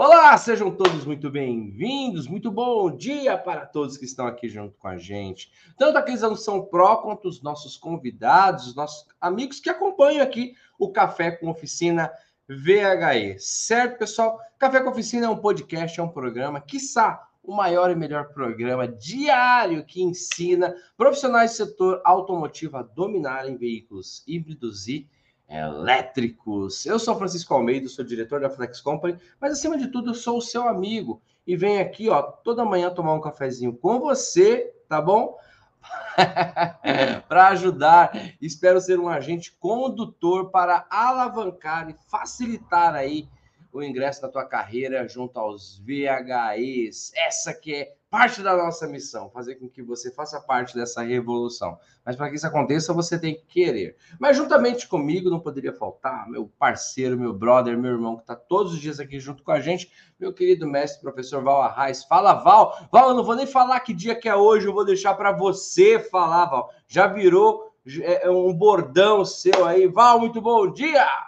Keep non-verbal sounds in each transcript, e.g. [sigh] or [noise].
Olá, sejam todos muito bem-vindos, muito bom dia para todos que estão aqui junto com a gente. Tanto aqueles que são pró quanto os nossos convidados, os nossos amigos que acompanham aqui o Café com Oficina VHE. Certo, pessoal? Café com Oficina é um podcast, é um programa, quiçá o maior e melhor programa diário que ensina profissionais do setor automotivo a dominarem veículos híbridos e elétricos. Eu sou Francisco Almeida, sou diretor da Flex Company, mas acima de tudo eu sou o seu amigo e venho aqui, ó, toda manhã tomar um cafezinho com você, tá bom? [laughs] para ajudar, espero ser um agente condutor para alavancar e facilitar aí o ingresso da tua carreira junto aos VHEs. Essa que é parte da nossa missão, fazer com que você faça parte dessa revolução. Mas para que isso aconteça, você tem que querer. Mas juntamente comigo não poderia faltar meu parceiro, meu brother, meu irmão que está todos os dias aqui junto com a gente, meu querido mestre professor Val Arraes. Fala, Val. Val, eu não vou nem falar que dia que é hoje, eu vou deixar para você falar, Val. Já virou é, um bordão seu aí. Val, muito bom dia!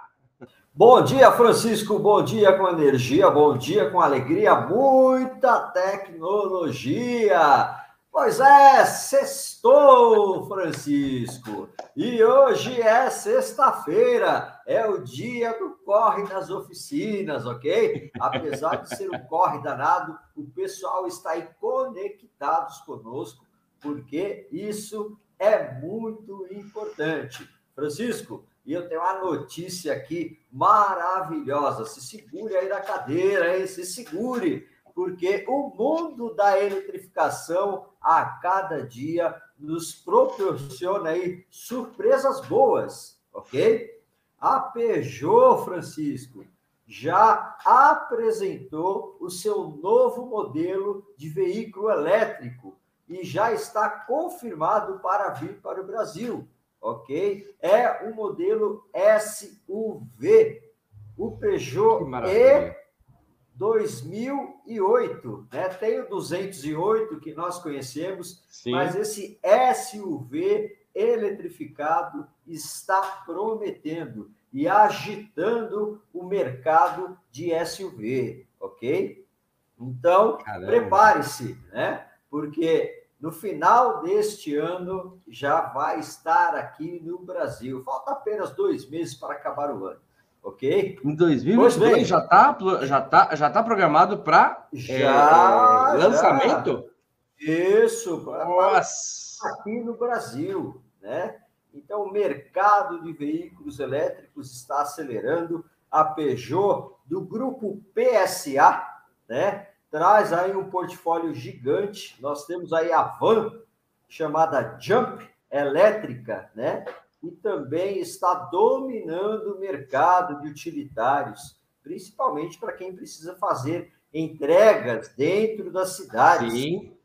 Bom dia, Francisco. Bom dia com energia, bom dia com alegria, muita tecnologia. Pois é, sextou, Francisco. E hoje é sexta-feira, é o dia do corre nas oficinas, ok? Apesar de ser um corre danado, o pessoal está aí conectados conosco, porque isso é muito importante. Francisco, e eu tenho uma notícia aqui maravilhosa. Se segure aí na cadeira, hein? Se segure, porque o mundo da eletrificação a cada dia nos proporciona aí surpresas boas, ok? A Peugeot, Francisco, já apresentou o seu novo modelo de veículo elétrico e já está confirmado para vir para o Brasil ok? É o modelo SUV, o Peugeot E 2008, né? Tem o 208 que nós conhecemos, Sim. mas esse SUV eletrificado está prometendo e agitando o mercado de SUV, ok? Então, prepare-se, né? Porque no final deste ano já vai estar aqui no Brasil. Falta apenas dois meses para acabar o ano, ok? Em 2022 já está já tá, já tá programado para é, lançamento? Já. Isso, Nossa. aqui no Brasil, né? Então, o mercado de veículos elétricos está acelerando. A Peugeot, do grupo PSA, né? Traz aí um portfólio gigante. Nós temos aí a van chamada Jump elétrica, né? E também está dominando o mercado de utilitários, principalmente para quem precisa fazer entregas dentro das cidades. Sim.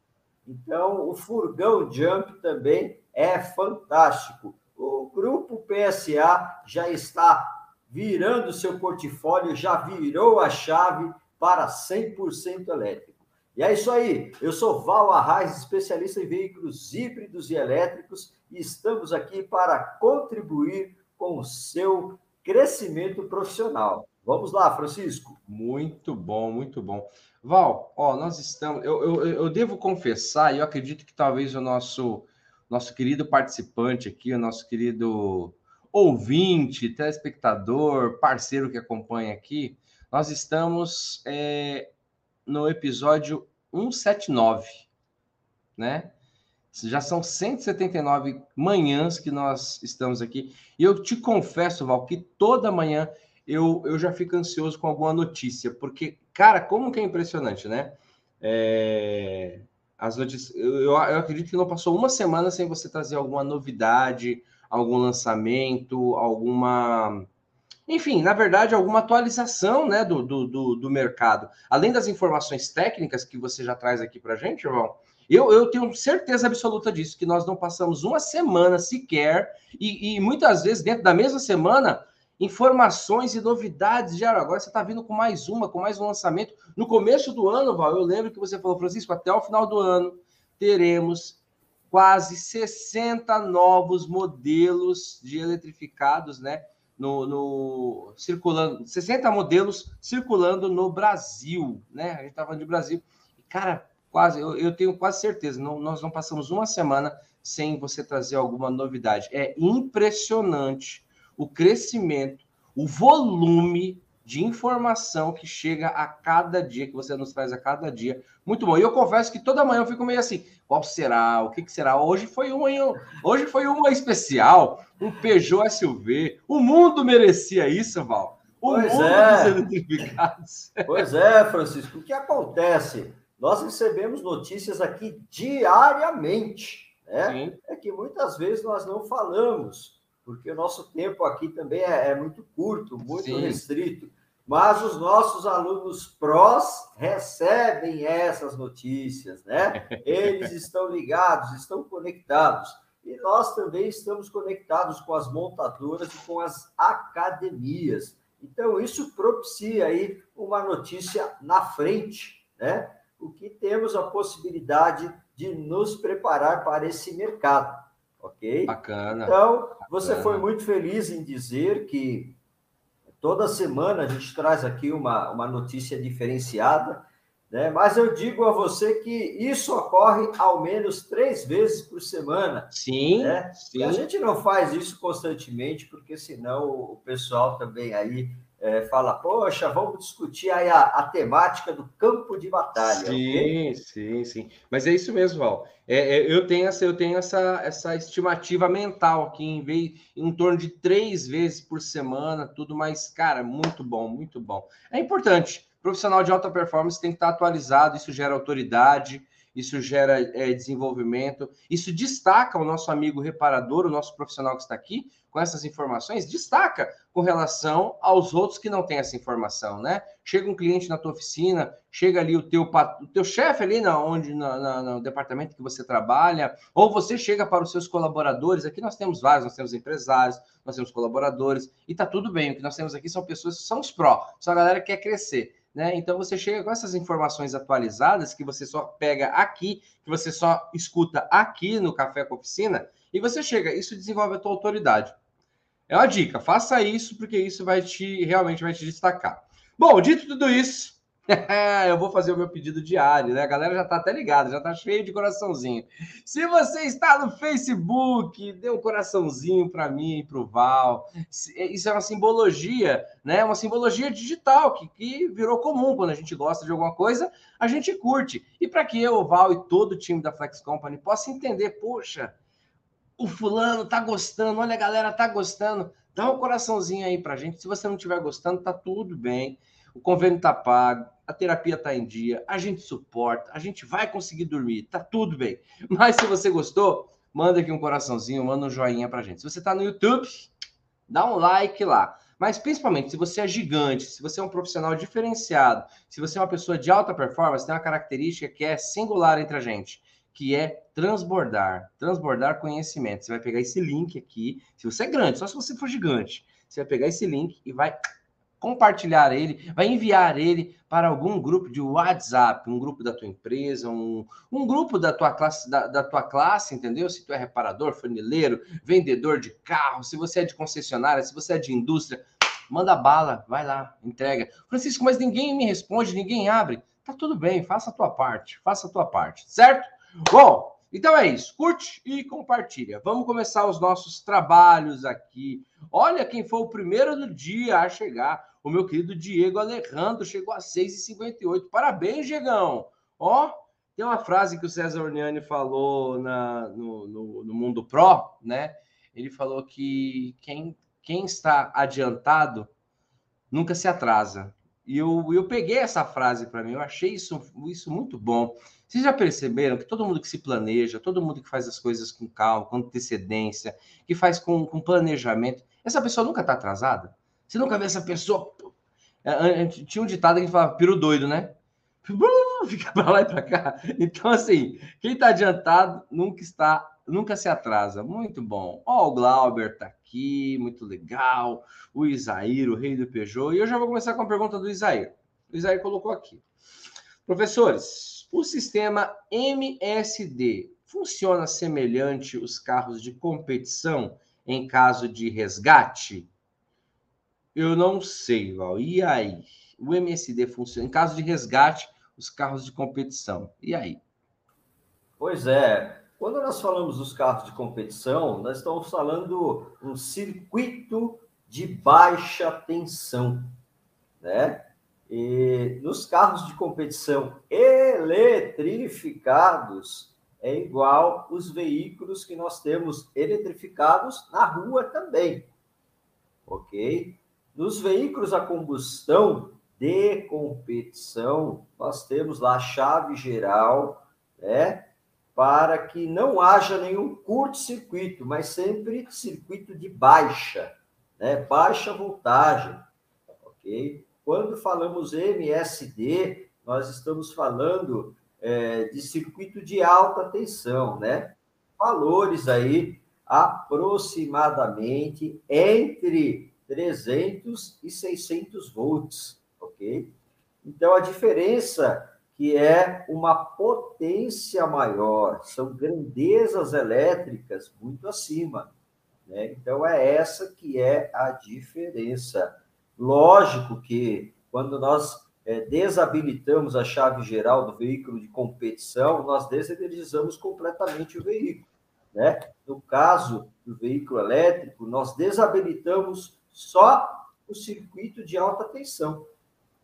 Então, o furgão Jump também é fantástico. O grupo PSA já está virando seu portfólio, já virou a chave para 100% elétrico. E é isso aí. Eu sou Val Arraes, especialista em veículos híbridos e elétricos, e estamos aqui para contribuir com o seu crescimento profissional. Vamos lá, Francisco. Muito bom, muito bom. Val, ó, nós estamos. Eu, eu, eu devo confessar, e eu acredito que talvez o nosso, nosso querido participante aqui, o nosso querido ouvinte, telespectador, parceiro que acompanha aqui, nós estamos é, no episódio 179, né? Já são 179 manhãs que nós estamos aqui. E eu te confesso, Val, que toda manhã eu, eu já fico ansioso com alguma notícia, porque, cara, como que é impressionante, né? É, as notícias, eu, eu acredito que não passou uma semana sem você trazer alguma novidade, algum lançamento, alguma enfim, na verdade, alguma atualização né, do, do, do, do mercado. Além das informações técnicas que você já traz aqui para a gente, João, eu, eu tenho certeza absoluta disso, que nós não passamos uma semana sequer, e, e muitas vezes, dentro da mesma semana, informações e novidades. Já agora você está vindo com mais uma, com mais um lançamento. No começo do ano, Val, eu lembro que você falou, Francisco, até o final do ano teremos quase 60 novos modelos de eletrificados, né? No, no, circulando, 60 modelos circulando no Brasil, né? A gente tá falando de Brasil. Cara, quase, eu, eu tenho quase certeza, não, nós não passamos uma semana sem você trazer alguma novidade. É impressionante o crescimento, o volume de informação que chega a cada dia, que você nos traz a cada dia. Muito bom. E eu confesso que toda manhã eu fico meio assim, qual será? O que, que será? Hoje foi uma, hoje foi uma especial, um Peugeot SUV. O mundo merecia isso, Val. O pois mundo é. dos eletrificados. Pois é, Francisco. O que acontece? Nós recebemos notícias aqui diariamente, né? Sim. É que muitas vezes nós não falamos porque o nosso tempo aqui também é, é muito curto, muito Sim. restrito. Mas os nossos alunos prós recebem essas notícias, né? [laughs] Eles estão ligados, estão conectados. E nós também estamos conectados com as montadoras e com as academias. Então, isso propicia aí uma notícia na frente, né? O que temos a possibilidade de nos preparar para esse mercado ok? Bacana. Então, você bacana. foi muito feliz em dizer que toda semana a gente traz aqui uma, uma notícia diferenciada, né? Mas eu digo a você que isso ocorre ao menos três vezes por semana. Sim, né? sim. E a gente não faz isso constantemente, porque senão o pessoal também aí é, fala, poxa, vamos discutir aí a, a, temática do campo de batalha. Sim, sim, sim. Mas é isso mesmo, Val. É, é, eu tenho, essa, eu tenho essa, essa estimativa mental aqui, em, vez, em torno de três vezes por semana, tudo mais, cara, muito bom, muito bom. É importante. Profissional de alta performance tem que estar atualizado, isso gera autoridade, isso gera é, desenvolvimento, isso destaca o nosso amigo reparador, o nosso profissional que está aqui, com essas informações, destaca com relação aos outros que não têm essa informação, né? Chega um cliente na tua oficina, chega ali o teu, o teu chefe ali na, onde, na, na, no departamento que você trabalha, ou você chega para os seus colaboradores, aqui nós temos vários, nós temos empresários, nós temos colaboradores, e tá tudo bem, o que nós temos aqui são pessoas, são os pró, são a galera que quer crescer. Né? Então você chega com essas informações atualizadas que você só pega aqui, que você só escuta aqui no Café com Oficina, e você chega, isso desenvolve a tua autoridade. É uma dica, faça isso, porque isso vai te realmente vai te destacar. Bom, dito tudo isso, [laughs] eu vou fazer o meu pedido diário, né? A galera já está até ligada, já está cheio de coraçãozinho. Se você está no Facebook, dê um coraçãozinho para mim e para o Val. Isso é uma simbologia, né? Uma simbologia digital que, que virou comum quando a gente gosta de alguma coisa, a gente curte. E para que eu, o Val e todo o time da Flex Company possa entender, poxa, o fulano tá gostando, olha a galera tá gostando, dá um coraçãozinho aí pra gente. Se você não estiver gostando, tá tudo bem. O convênio tá pago, a terapia tá em dia, a gente suporta, a gente vai conseguir dormir, tá tudo bem. [laughs] Mas se você gostou, manda aqui um coraçãozinho, manda um joinha pra gente. Se você tá no YouTube, dá um like lá. Mas principalmente, se você é gigante, se você é um profissional diferenciado, se você é uma pessoa de alta performance, tem uma característica que é singular entre a gente que é transbordar, transbordar conhecimento. Você vai pegar esse link aqui, se você é grande, só se você for gigante, você vai pegar esse link e vai compartilhar ele, vai enviar ele para algum grupo de WhatsApp, um grupo da tua empresa, um, um grupo da tua classe, da, da tua classe, entendeu? Se tu é reparador, funileiro, vendedor de carro, se você é de concessionária, se você é de indústria, manda bala, vai lá, entrega. Francisco, mas ninguém me responde, ninguém abre. Tá tudo bem, faça a tua parte, faça a tua parte, certo? Bom, então é isso. Curte e compartilha. Vamos começar os nossos trabalhos aqui. Olha quem foi o primeiro do dia a chegar. O meu querido Diego Alejandro chegou a 6h58. Parabéns, Diegão. Ó, tem uma frase que o César Orniani falou na, no, no, no Mundo Pro, né? Ele falou que quem, quem está adiantado nunca se atrasa. E eu, eu peguei essa frase para mim, eu achei isso, isso muito bom. Vocês já perceberam que todo mundo que se planeja, todo mundo que faz as coisas com calma, com antecedência, que faz com, com planejamento, essa pessoa nunca está atrasada? Você nunca vê essa pessoa. Tinha um ditado que falava piro doido, né? [laughs] Fica para lá e para cá. Então, assim, quem está adiantado nunca está, nunca se atrasa. Muito bom. Ó, o Glauber tá aqui, muito legal. O Isair, o rei do Peugeot. E eu já vou começar com a pergunta do Isair. O Isair colocou aqui. Professores, o sistema MSD funciona semelhante os carros de competição em caso de resgate? Eu não sei, Val. E aí? O MSD funciona em caso de resgate, os carros de competição. E aí? Pois é. Quando nós falamos dos carros de competição, nós estamos falando um circuito de baixa tensão, né? E nos carros de competição eletrificados é igual os veículos que nós temos eletrificados na rua também, ok? Nos veículos a combustão de competição, nós temos lá a chave geral, né? Para que não haja nenhum curto-circuito, mas sempre circuito de baixa, né? Baixa voltagem, ok? Quando falamos MSD, nós estamos falando é, de circuito de alta tensão, né? Valores aí aproximadamente entre 300 e 600 volts, ok? Então, a diferença que é uma potência maior, são grandezas elétricas muito acima. Né? Então, é essa que é a diferença. Lógico que quando nós é, desabilitamos a chave geral do veículo de competição, nós desenergizamos completamente o veículo. Né? No caso do veículo elétrico, nós desabilitamos só o circuito de alta tensão.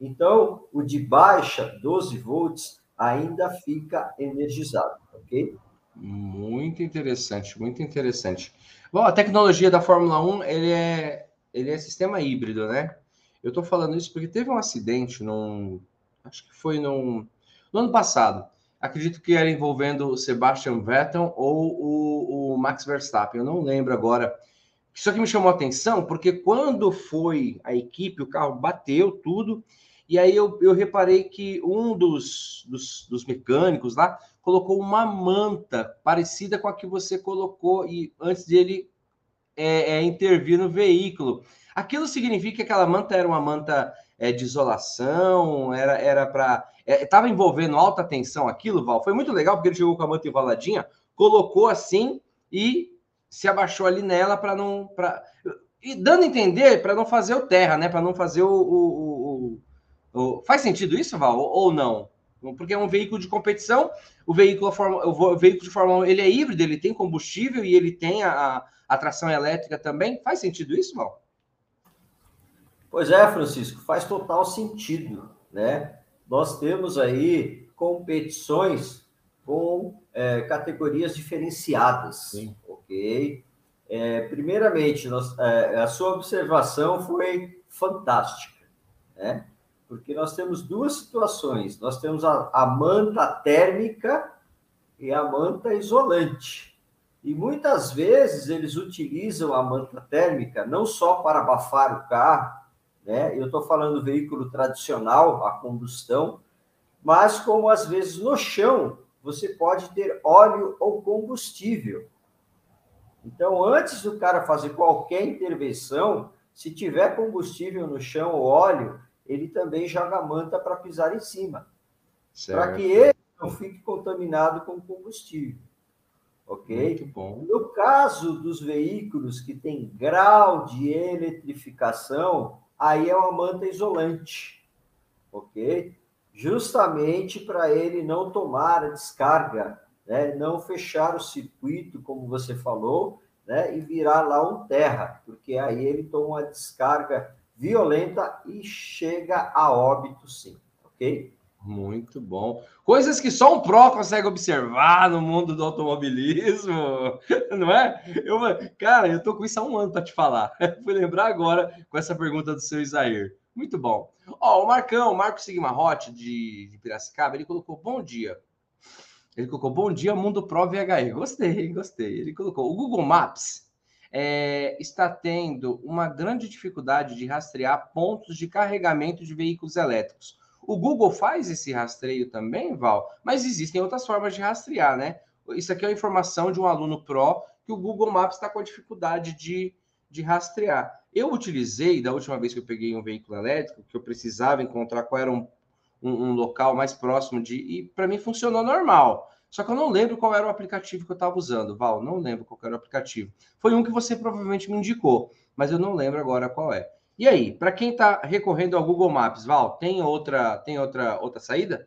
Então, o de baixa, 12 volts, ainda fica energizado, ok? Muito interessante, muito interessante. Bom, a tecnologia da Fórmula 1, ele é, ele é sistema híbrido, né? Eu estou falando isso porque teve um acidente num. Acho que foi num, no ano passado. Acredito que era envolvendo o Sebastian Vettel ou o, o Max Verstappen. Eu não lembro agora. Isso aqui me chamou a atenção porque quando foi a equipe, o carro bateu tudo. E aí eu, eu reparei que um dos, dos, dos mecânicos lá colocou uma manta parecida com a que você colocou e antes dele é, é, intervir no veículo. Aquilo significa que aquela manta era uma manta é, de isolação, era era para estava é, envolvendo alta tensão aquilo, Val. Foi muito legal porque ele chegou com a manta enroladinha, colocou assim e se abaixou ali nela para não para e dando a entender para não fazer o terra, né? Para não fazer o, o, o, o, faz sentido isso, Val, ou não? Porque é um veículo de competição, o veículo, o veículo de Fórmula 1 ele é híbrido, ele tem combustível e ele tem a, a tração elétrica também. Faz sentido isso, Val? Pois é, Francisco, faz total sentido, né? Nós temos aí competições com é, categorias diferenciadas, Sim. ok? É, primeiramente, nós, é, a sua observação foi fantástica, né? Porque nós temos duas situações. Nós temos a, a manta térmica e a manta isolante. E muitas vezes eles utilizam a manta térmica não só para abafar o carro, né? Eu estou falando do veículo tradicional, a combustão, mas como às vezes no chão você pode ter óleo ou combustível. Então, antes do cara fazer qualquer intervenção, se tiver combustível no chão ou óleo, ele também joga a manta para pisar em cima, para que ele não fique contaminado com combustível. Ok? Muito bom. No caso dos veículos que têm grau de eletrificação, aí é uma manta isolante, ok? Justamente para ele não tomar a descarga, né? não fechar o circuito, como você falou, né? e virar lá um terra, porque aí ele toma uma descarga violenta e chega a óbito, sim, ok? Muito bom. Coisas que só um pró consegue observar no mundo do automobilismo, [laughs] não é? Eu, cara, eu tô com isso há um ano para te falar. [laughs] Fui lembrar agora com essa pergunta do seu Isair. Muito bom. Ó, o Marcão, o Marco de, de Piracicaba, ele colocou bom dia. Ele colocou bom dia, Mundo Pro VHE. Gostei, gostei. Ele colocou o Google Maps é, está tendo uma grande dificuldade de rastrear pontos de carregamento de veículos elétricos o Google faz esse rastreio também, Val, mas existem outras formas de rastrear, né? Isso aqui é uma informação de um aluno pró que o Google Maps está com dificuldade de, de rastrear. Eu utilizei, da última vez que eu peguei um veículo elétrico, que eu precisava encontrar qual era um, um, um local mais próximo de. E para mim funcionou normal. Só que eu não lembro qual era o aplicativo que eu estava usando, Val. Não lembro qual era o aplicativo. Foi um que você provavelmente me indicou, mas eu não lembro agora qual é. E aí, para quem está recorrendo ao Google Maps, Val, tem outra, tem outra, outra saída?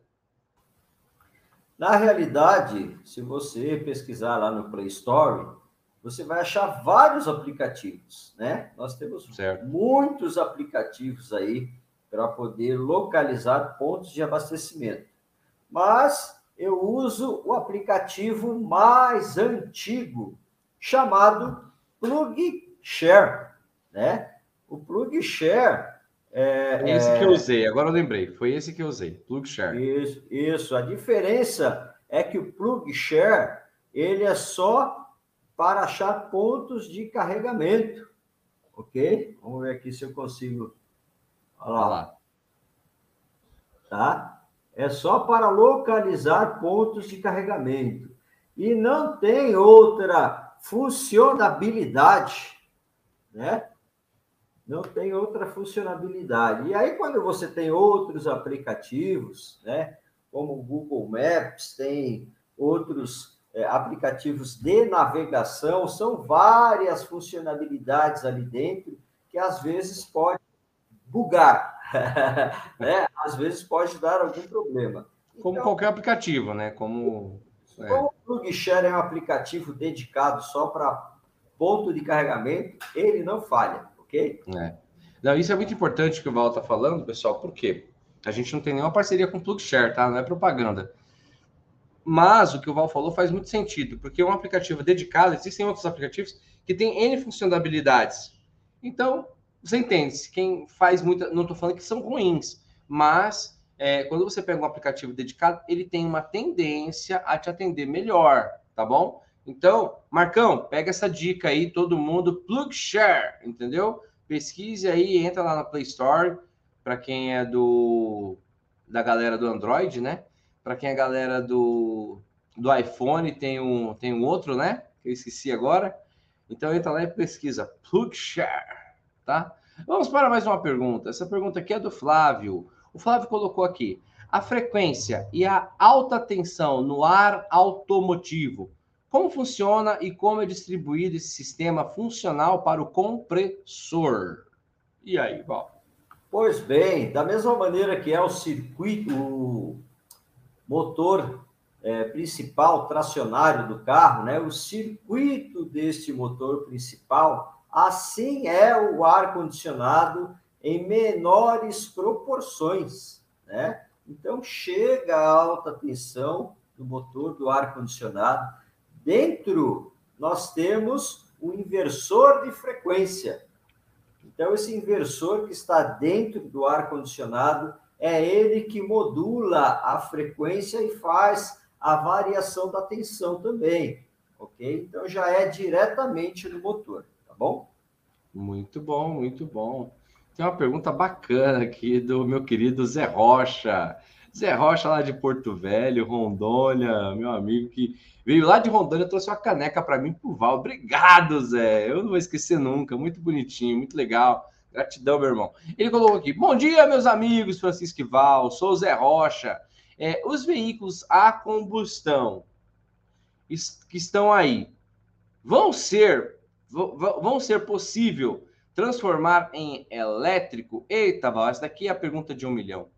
Na realidade, se você pesquisar lá no Play Store, você vai achar vários aplicativos, né? Nós temos certo. muitos aplicativos aí para poder localizar pontos de abastecimento. Mas eu uso o aplicativo mais antigo, chamado Plug Share, né? O Plug Share é, é esse que eu usei, agora eu lembrei, foi esse que eu usei, Plug Share. Isso, isso. A diferença é que o Plug Share ele é só para achar pontos de carregamento, ok? Vamos ver aqui se eu consigo. Olha lá. Tá? É só para localizar pontos de carregamento e não tem outra funcionabilidade, né? Não tem outra funcionabilidade. E aí, quando você tem outros aplicativos, né? Como o Google Maps, tem outros é, aplicativos de navegação, são várias funcionalidades ali dentro que às vezes pode bugar, [laughs] né? Às vezes pode dar algum problema. Como então, qualquer aplicativo, né? Como, é. como o PlugShare é um aplicativo dedicado só para ponto de carregamento, ele não falha, ok? É. Não, isso é muito importante que o Val está falando, pessoal, por quê? A gente não tem nenhuma parceria com o PlugShare, tá? Não é propaganda. Mas o que o Val falou faz muito sentido, porque é um aplicativo dedicado, existem outros aplicativos que têm N funcionalidades. Então, você entende? Quem faz muita. Não estou falando que são ruins, mas é, quando você pega um aplicativo dedicado, ele tem uma tendência a te atender melhor, tá bom? Então, Marcão, pega essa dica aí, todo mundo, plug share, entendeu? Pesquise aí, entra lá na Play Store, para quem é do da galera do Android, né? Para quem é galera do, do iPhone, tem um, tem um outro, né? Que eu esqueci agora. Então entra lá e pesquisa plug share tá? Vamos para mais uma pergunta. Essa pergunta aqui é do Flávio. O Flávio colocou aqui: a frequência e a alta tensão no ar automotivo. Como funciona e como é distribuído esse sistema funcional para o compressor? E aí, Val? Pois bem, da mesma maneira que é o circuito, o motor é, principal tracionário do carro, né? O circuito deste motor principal Assim é o ar-condicionado em menores proporções, né? Então, chega a alta tensão do motor do ar-condicionado. Dentro, nós temos o inversor de frequência. Então, esse inversor que está dentro do ar-condicionado é ele que modula a frequência e faz a variação da tensão também, ok? Então, já é diretamente no motor tá bom? Muito bom, muito bom. Tem uma pergunta bacana aqui do meu querido Zé Rocha. Zé Rocha, lá de Porto Velho, Rondônia, meu amigo que veio lá de Rondônia, trouxe uma caneca para mim pro Val. Obrigado, Zé. Eu não vou esquecer nunca. Muito bonitinho, muito legal. Gratidão, meu irmão. Ele colocou aqui: Bom dia, meus amigos, Francisco e Val. Sou o Zé Rocha. É, os veículos a combustão que estão aí vão ser vão ser possível transformar em elétrico? Eita, Val, essa daqui é a pergunta de um milhão.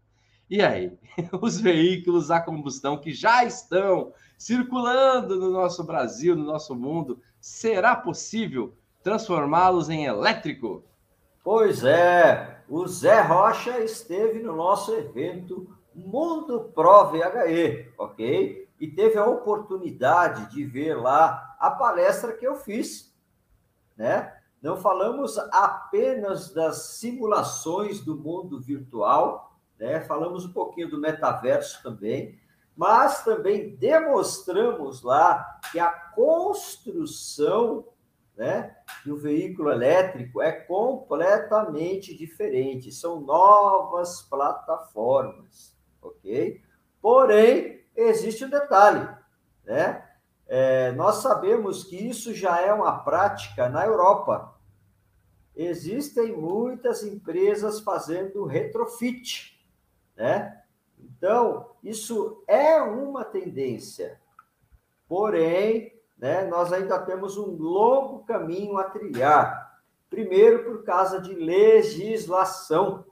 E aí, [laughs] os veículos a combustão que já estão circulando no nosso Brasil, no nosso mundo, será possível transformá-los em elétrico? Pois é, o Zé Rocha esteve no nosso evento Mundo Pro VHE, ok? E teve a oportunidade de ver lá a palestra que eu fiz né? Não falamos apenas das simulações do mundo virtual, né? Falamos um pouquinho do metaverso também, mas também demonstramos lá que a construção né, do veículo elétrico é completamente diferente. São novas plataformas, ok? Porém, existe um detalhe, né? É, nós sabemos que isso já é uma prática na Europa. Existem muitas empresas fazendo retrofit, né? Então, isso é uma tendência. Porém, né, nós ainda temos um longo caminho a trilhar, Primeiro, por causa de legislação,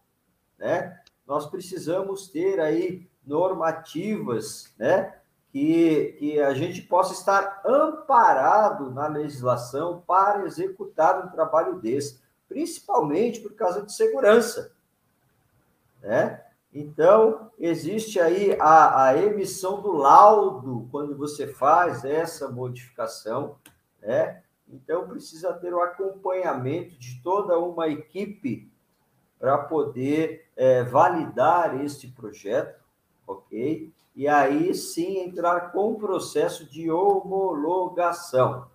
né? Nós precisamos ter aí normativas, né? Que, que a gente possa estar amparado na legislação para executar um trabalho desse, principalmente por causa de segurança, né? Então, existe aí a, a emissão do laudo quando você faz essa modificação, né? Então, precisa ter o acompanhamento de toda uma equipe para poder é, validar este projeto, ok? E aí sim entrar com o processo de homologação.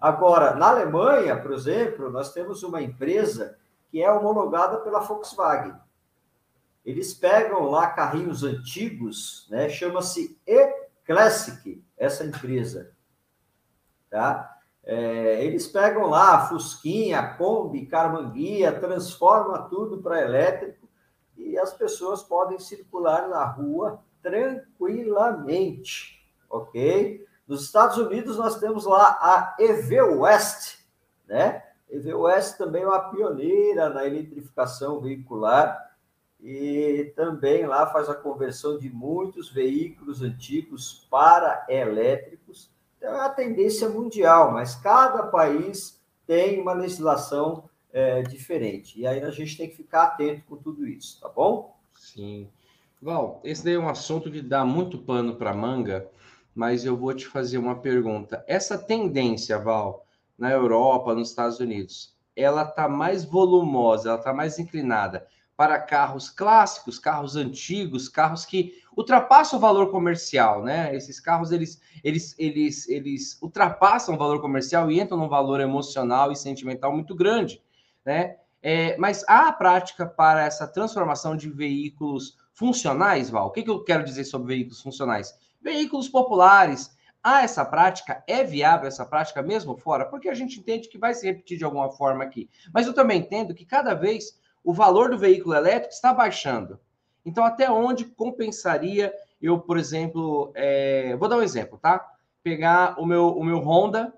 Agora, na Alemanha, por exemplo, nós temos uma empresa que é homologada pela Volkswagen. Eles pegam lá carrinhos antigos, né? Chama-se E-Classic, essa empresa. Tá? É, eles pegam lá Fusquinha, Kombi, Carmanguia, transforma tudo para elétrico e as pessoas podem circular na rua tranquilamente, ok? Nos Estados Unidos nós temos lá a EV West, né? EV West também é uma pioneira na eletrificação veicular e também lá faz a conversão de muitos veículos antigos para elétricos. Então, é a tendência mundial, mas cada país tem uma legislação é, diferente. E aí a gente tem que ficar atento com tudo isso, tá bom? Sim. Val, esse daí é um assunto que dá muito pano para manga, mas eu vou te fazer uma pergunta. Essa tendência, Val, na Europa, nos Estados Unidos, ela está mais volumosa, ela está mais inclinada para carros clássicos, carros antigos, carros que ultrapassam o valor comercial, né? Esses carros eles eles eles eles ultrapassam o valor comercial e entram num valor emocional e sentimental muito grande, né? É, mas há a prática para essa transformação de veículos funcionais, Val? O que, que eu quero dizer sobre veículos funcionais? Veículos populares. Há essa prática? É viável essa prática mesmo fora? Porque a gente entende que vai se repetir de alguma forma aqui. Mas eu também entendo que cada vez o valor do veículo elétrico está baixando. Então, até onde compensaria eu, por exemplo, é... vou dar um exemplo, tá? Pegar o meu, o meu Honda,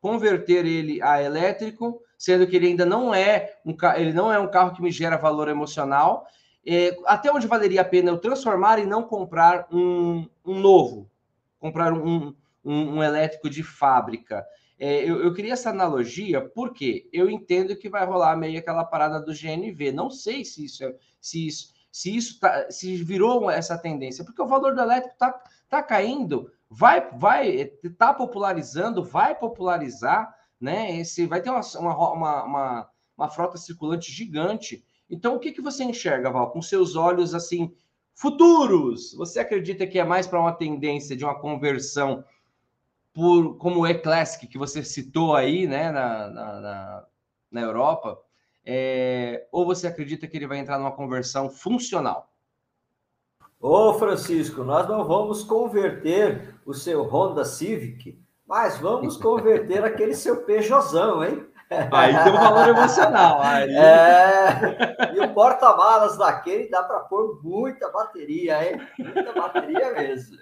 converter ele a elétrico, sendo que ele ainda não é um, ele não é um carro que me gera valor emocional. É... até onde valeria a pena eu transformar e não comprar um, um novo, comprar um, um, um elétrico de fábrica? É, eu, eu queria essa analogia porque eu entendo que vai rolar meio aquela parada do GNV. Não sei se isso é, se isso, se isso tá, se virou essa tendência, porque o valor do elétrico está tá caindo, vai vai tá popularizando, vai popularizar, né? Esse vai ter uma, uma, uma, uma frota circulante gigante. Então, o que, que você enxerga, Val, com seus olhos assim futuros? Você acredita que é mais para uma tendência de uma conversão por, como o E-Classic que você citou aí, né, na, na, na, na Europa, é, ou você acredita que ele vai entrar numa conversão funcional? Ô, Francisco, nós não vamos converter o seu Honda Civic, mas vamos converter aquele seu Peugeotzão, hein? Aí tem um valor emocional. Aí... É, e o porta-malas daquele dá para pôr muita bateria, hein? Muita bateria mesmo.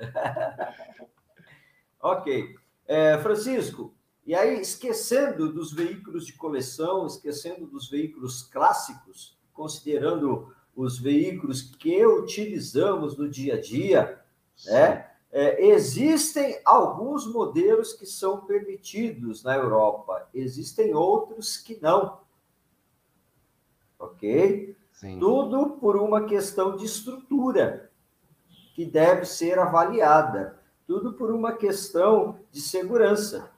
[laughs] ok. É, Francisco, e aí, esquecendo dos veículos de coleção, esquecendo dos veículos clássicos, considerando os veículos que utilizamos no dia a dia, né? É, existem alguns modelos que são permitidos na Europa, existem outros que não. Ok? Sim. Tudo por uma questão de estrutura que deve ser avaliada tudo por uma questão de segurança.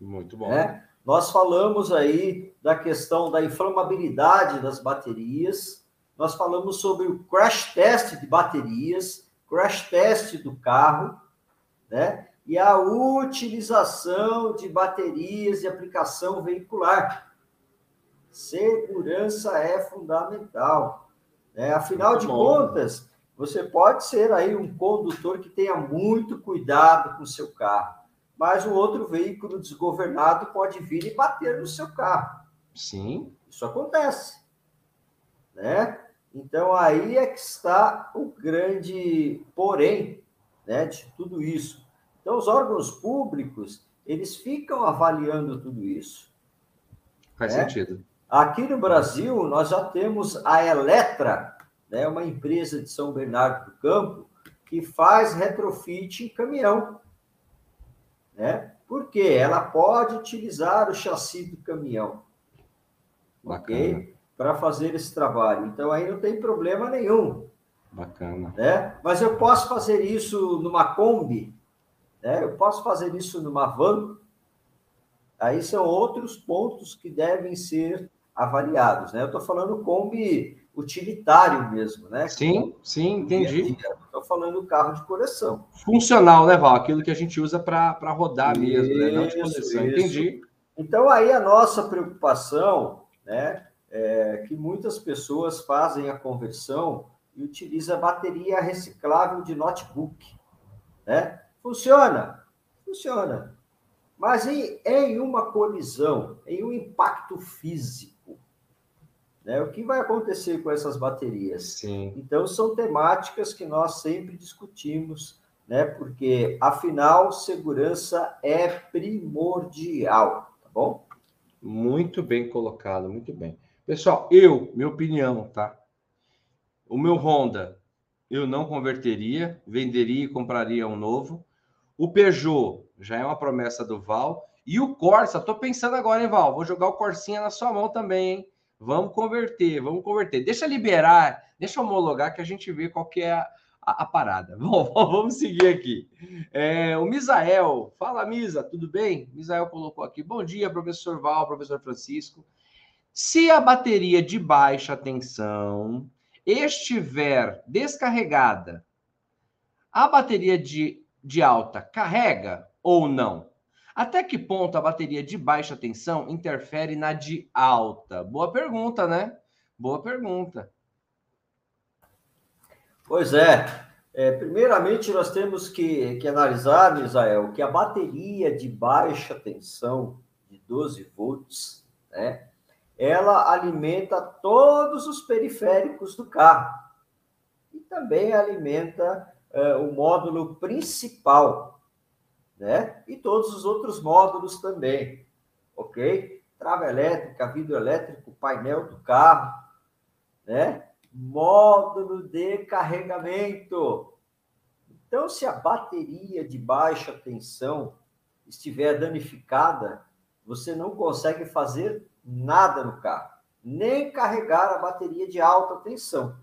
Muito bom. Né? Nós falamos aí da questão da inflamabilidade das baterias, nós falamos sobre o crash test de baterias, crash test do carro, né? E a utilização de baterias e aplicação veicular. Segurança é fundamental. Né? Afinal de contas, você pode ser aí um condutor que tenha muito cuidado com o seu carro, mas um outro veículo desgovernado pode vir e bater no seu carro. Sim. Isso acontece. Né? Então aí é que está o grande porém né, de tudo isso. Então os órgãos públicos, eles ficam avaliando tudo isso. Faz né? sentido. Aqui no Brasil, nós já temos a Eletra, né, uma empresa de São Bernardo do Campo, que faz retrofit em caminhão. Né? Porque ela pode utilizar o chassi do caminhão. Bacana. Ok? Para fazer esse trabalho. Então aí não tem problema nenhum. Bacana. Né? Mas eu posso fazer isso numa Kombi, né? eu posso fazer isso numa van. Aí são outros pontos que devem ser avaliados. Né? Eu estou falando Kombi utilitário mesmo, né? Sim, sim, entendi. Estou falando carro de coleção. Funcional, né, Val? Aquilo que a gente usa para rodar isso, mesmo, né? Não de coleção. Entendi. Então, aí a nossa preocupação, né, é que muitas pessoas fazem a conversão e utilizam a bateria reciclável de notebook, né? Funciona, funciona. Mas em, em uma colisão, em um impacto físico, né? O que vai acontecer com essas baterias? Sim. Então, são temáticas que nós sempre discutimos, né? porque, afinal, segurança é primordial, tá bom? Muito bem colocado, muito bem. Pessoal, eu, minha opinião, tá? O meu Honda, eu não converteria, venderia e compraria um novo. O Peugeot já é uma promessa do Val. E o Corsa, tô pensando agora, hein, Val? Vou jogar o Corsinha na sua mão também, hein? Vamos converter, vamos converter. Deixa liberar, deixa homologar que a gente vê qual que é a, a, a parada. [laughs] Bom, vamos seguir aqui. É, o Misael, fala Misa, tudo bem? Misael colocou aqui. Bom dia, professor Val, professor Francisco. Se a bateria de baixa tensão estiver descarregada, a bateria de, de alta carrega ou não? Até que ponto a bateria de baixa tensão interfere na de alta? Boa pergunta, né? Boa pergunta. Pois é. é primeiramente, nós temos que, que analisar, Misael, que a bateria de baixa tensão de 12 volts, né, ela alimenta todos os periféricos do carro e também alimenta é, o módulo principal né? E todos os outros módulos também, ok? Trava elétrica, vidro elétrico, painel do carro, né? Módulo de carregamento. Então, se a bateria de baixa tensão estiver danificada, você não consegue fazer nada no carro, nem carregar a bateria de alta tensão.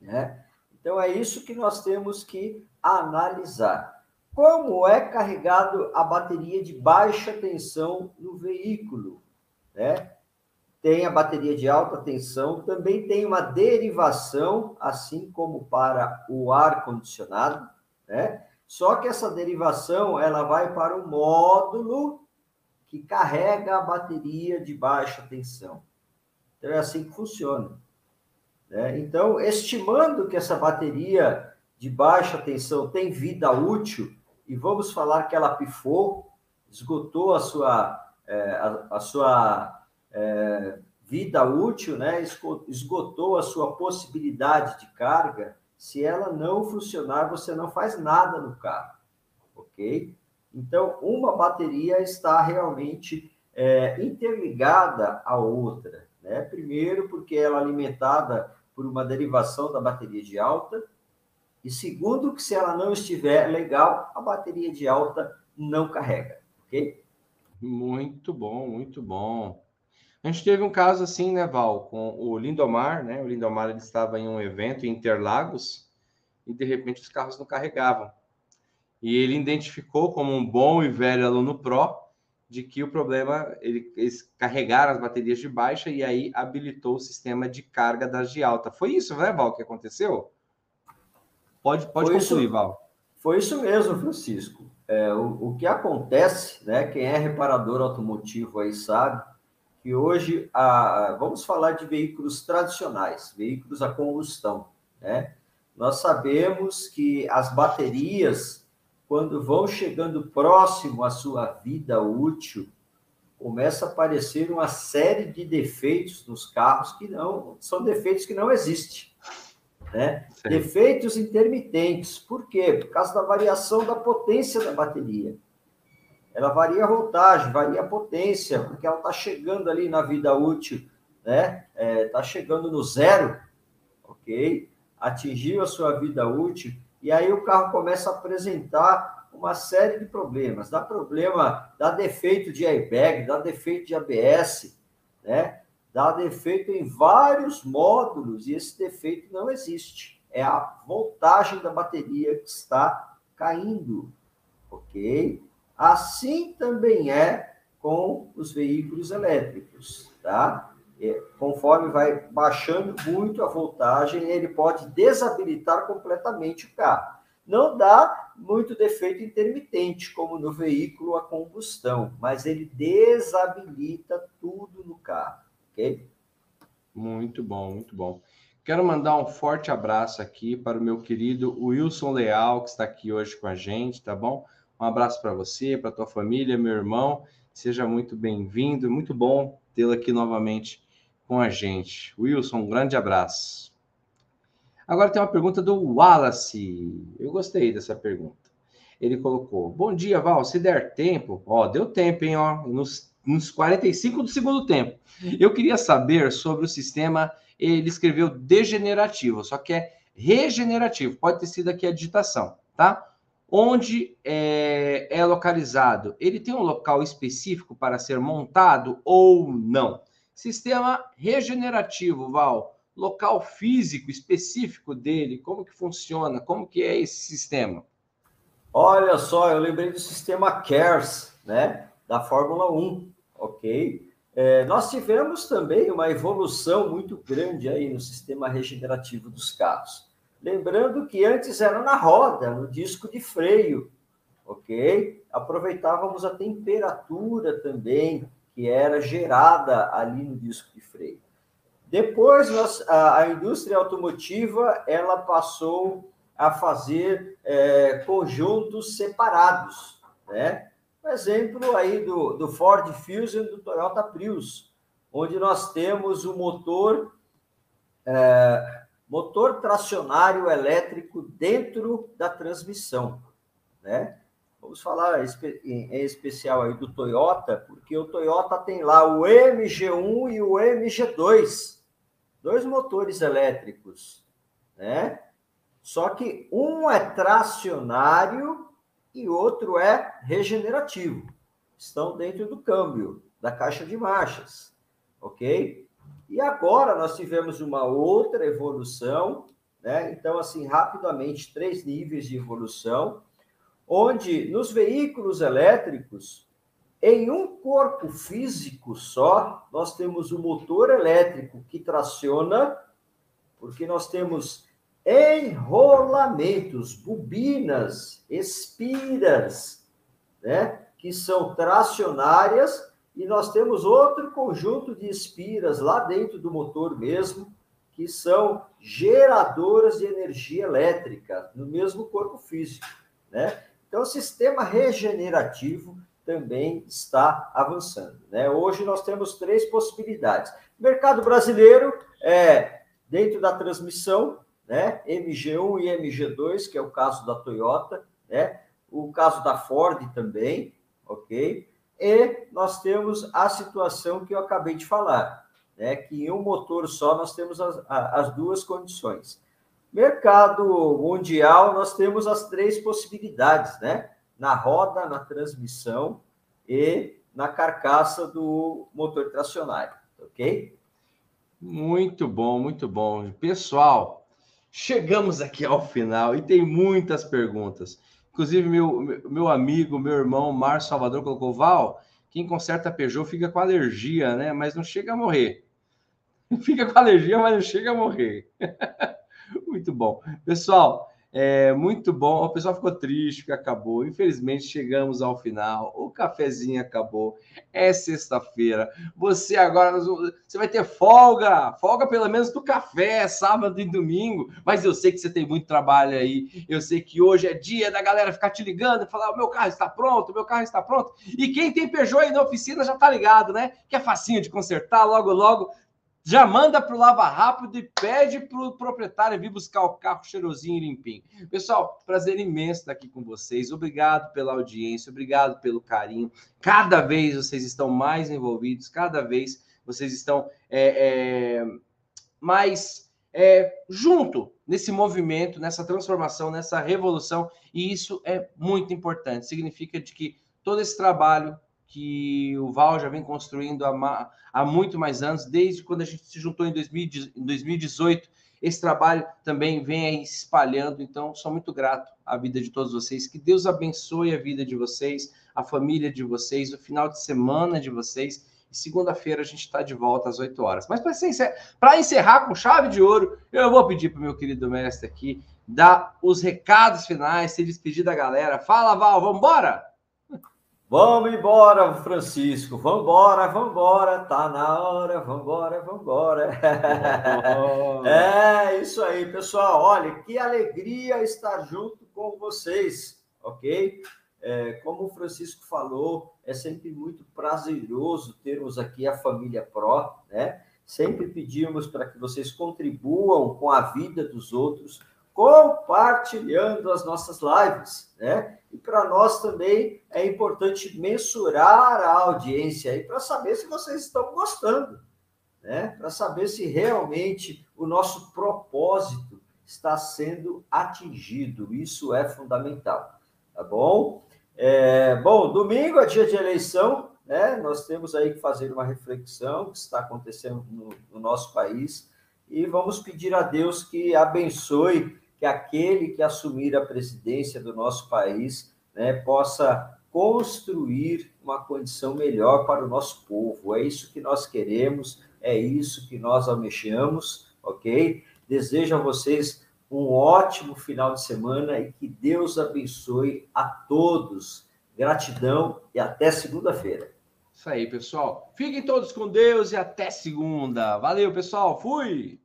Né? Então, é isso que nós temos que analisar. Como é carregado a bateria de baixa tensão no veículo? Né? Tem a bateria de alta tensão, também tem uma derivação, assim como para o ar condicionado, né? Só que essa derivação ela vai para o módulo que carrega a bateria de baixa tensão. Então é assim que funciona. Né? Então, estimando que essa bateria de baixa tensão tem vida útil, e vamos falar que ela pifou, esgotou a sua, é, a, a, sua é, vida útil, né? esgotou a sua possibilidade de carga. Se ela não funcionar, você não faz nada no carro, ok? Então, uma bateria está realmente é, interligada à outra, né? Primeiro, porque ela é alimentada por uma derivação da bateria de alta, e segundo, que se ela não estiver legal, a bateria de alta não carrega, ok? Muito bom, muito bom. A gente teve um caso assim, né, Val, com o Lindomar, né? O Lindomar ele estava em um evento em Interlagos e de repente os carros não carregavam. E ele identificou como um bom e velho aluno pró de que o problema ele, eles carregaram as baterias de baixa e aí habilitou o sistema de carga das de alta. Foi isso, né, Val, que aconteceu? Pode, pode foi concluir, isso, Val. Foi isso mesmo, Francisco. É, o, o que acontece, né? Quem é reparador automotivo aí sabe que hoje a, vamos falar de veículos tradicionais, veículos a combustão, né? Nós sabemos que as baterias, quando vão chegando próximo à sua vida útil, começa a aparecer uma série de defeitos nos carros que não são defeitos que não existem. Né? Defeitos intermitentes. Por quê? Por causa da variação da potência da bateria. ela varia a voltagem, varia a potência, porque ela está chegando ali na vida útil, né? Está é, tá chegando no zero, ok? Atingiu a sua vida útil, e aí o carro começa a apresentar uma série de problemas. Dá problema, dá defeito de airbag, dá defeito de ABS, né? Dá defeito em vários módulos, e esse defeito não existe. É a voltagem da bateria que está caindo, ok? Assim também é com os veículos elétricos, tá? Conforme vai baixando muito a voltagem, ele pode desabilitar completamente o carro. Não dá muito defeito intermitente, como no veículo a combustão, mas ele desabilita tudo no carro, ok? Muito bom, muito bom. Quero mandar um forte abraço aqui para o meu querido Wilson Leal, que está aqui hoje com a gente, tá bom? Um abraço para você, para tua família, meu irmão. Seja muito bem-vindo. Muito bom tê-lo aqui novamente com a gente. Wilson, um grande abraço. Agora tem uma pergunta do Wallace. Eu gostei dessa pergunta. Ele colocou: Bom dia, Val. Se der tempo, ó, deu tempo, hein? Ó, nos, nos 45 do segundo tempo. Eu queria saber sobre o sistema. Ele escreveu degenerativo, só que é regenerativo. Pode ter sido aqui a digitação, tá? Onde é, é localizado? Ele tem um local específico para ser montado ou não? Sistema regenerativo, Val. Local físico específico dele, como que funciona? Como que é esse sistema? Olha só, eu lembrei do sistema CARES, né? Da Fórmula 1, ok? É, nós tivemos também uma evolução muito grande aí no sistema regenerativo dos carros. Lembrando que antes era na roda, no disco de freio, ok? Aproveitávamos a temperatura também que era gerada ali no disco de freio. Depois, nós, a, a indústria automotiva ela passou a fazer é, conjuntos separados, né? Um exemplo aí do, do Ford Fusion do Toyota Prius, onde nós temos o motor é, motor tracionário elétrico dentro da transmissão, né? Vamos falar em especial aí do Toyota, porque o Toyota tem lá o MG1 e o MG2, dois motores elétricos, né? Só que um é tracionário e outro é regenerativo. Estão dentro do câmbio, da caixa de marchas, ok? E agora nós tivemos uma outra evolução, né? Então, assim, rapidamente, três níveis de evolução, onde nos veículos elétricos, em um corpo físico só, nós temos o motor elétrico que traciona, porque nós temos enrolamentos, bobinas, espiras, né? Que são tracionárias e nós temos outro conjunto de espiras lá dentro do motor mesmo, que são geradoras de energia elétrica no mesmo corpo físico, né? Então, o sistema regenerativo também está avançando, né? Hoje nós temos três possibilidades. Mercado brasileiro é dentro da transmissão, né? MG1 e MG2, que é o caso da Toyota, né? O caso da Ford também, ok? E nós temos a situação que eu acabei de falar, né? que em um motor só nós temos as, as duas condições. Mercado mundial, nós temos as três possibilidades, né? Na roda, na transmissão e na carcaça do motor tracionário, ok? Muito bom, muito bom. Pessoal, chegamos aqui ao final e tem muitas perguntas. Inclusive, meu, meu amigo, meu irmão, Márcio Salvador, colocou: Val, quem conserta Peugeot fica com alergia, né? Mas não chega a morrer. [laughs] Fica com alergia, mas não chega a morrer. [laughs] [laughs] Muito bom. Pessoal, é muito bom. O pessoal ficou triste que acabou. Infelizmente, chegamos ao final. O cafezinho acabou. É sexta-feira. Você agora você vai ter folga. Folga pelo menos do café, sábado e domingo. Mas eu sei que você tem muito trabalho aí. Eu sei que hoje é dia da galera ficar te ligando e falar: meu carro está pronto, meu carro está pronto. E quem tem Peugeot aí na oficina já tá ligado, né? Que é facinho de consertar. Logo, logo já manda para o Lava Rápido e pede para o proprietário vir buscar o carro cheirosinho e limpinho. Pessoal, prazer imenso estar aqui com vocês. Obrigado pela audiência, obrigado pelo carinho. Cada vez vocês estão mais envolvidos, cada vez vocês estão é, é, mais é, junto nesse movimento, nessa transformação, nessa revolução, e isso é muito importante. Significa de que todo esse trabalho que o Val já vem construindo há, há muito mais anos, desde quando a gente se juntou em, 2018. Esse trabalho também vem aí se espalhando, então sou muito grato à vida de todos vocês. Que Deus abençoe a vida de vocês, a família de vocês, o final de semana de vocês. E segunda-feira a gente está de volta às 8 horas. Mas para encerrar, encerrar com chave de ouro, eu vou pedir para o meu querido mestre aqui dar os recados finais, se despedir da galera. Fala, Val, vamos embora? Vamos embora, Francisco. Vamos embora, vamos embora. Tá na hora. Vamos embora, vamos [laughs] embora. é isso aí, pessoal. Olha, que alegria estar junto com vocês, ok? É, como o Francisco falou, é sempre muito prazeroso termos aqui a família Pro, né? Sempre pedimos para que vocês contribuam com a vida dos outros, compartilhando as nossas lives, né? E para nós também é importante mensurar a audiência aí para saber se vocês estão gostando, né? Para saber se realmente o nosso propósito está sendo atingido. Isso é fundamental, tá bom? É, bom, domingo é dia de eleição, né? Nós temos aí que fazer uma reflexão que está acontecendo no, no nosso país e vamos pedir a Deus que abençoe que aquele que assumir a presidência do nosso país né, possa construir uma condição melhor para o nosso povo. É isso que nós queremos, é isso que nós almejamos, ok? Desejo a vocês um ótimo final de semana e que Deus abençoe a todos. Gratidão e até segunda-feira. Isso aí, pessoal. Fiquem todos com Deus e até segunda. Valeu, pessoal. Fui!